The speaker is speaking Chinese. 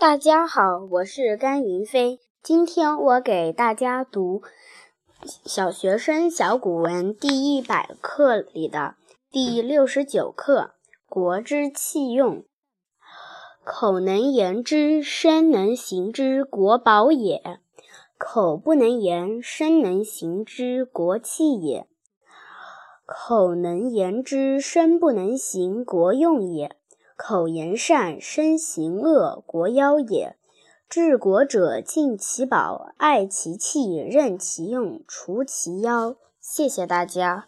大家好，我是甘云飞。今天我给大家读小学生小古文第一百课里的第六十九课《国之器用》。口能言之，身能行之，国宝也；口不能言，身能行之，国器也。口能言之，身不能行，国用也。口言善，身行恶，国妖也。治国者，尽其宝，爱其器，任其用，除其妖。谢谢大家。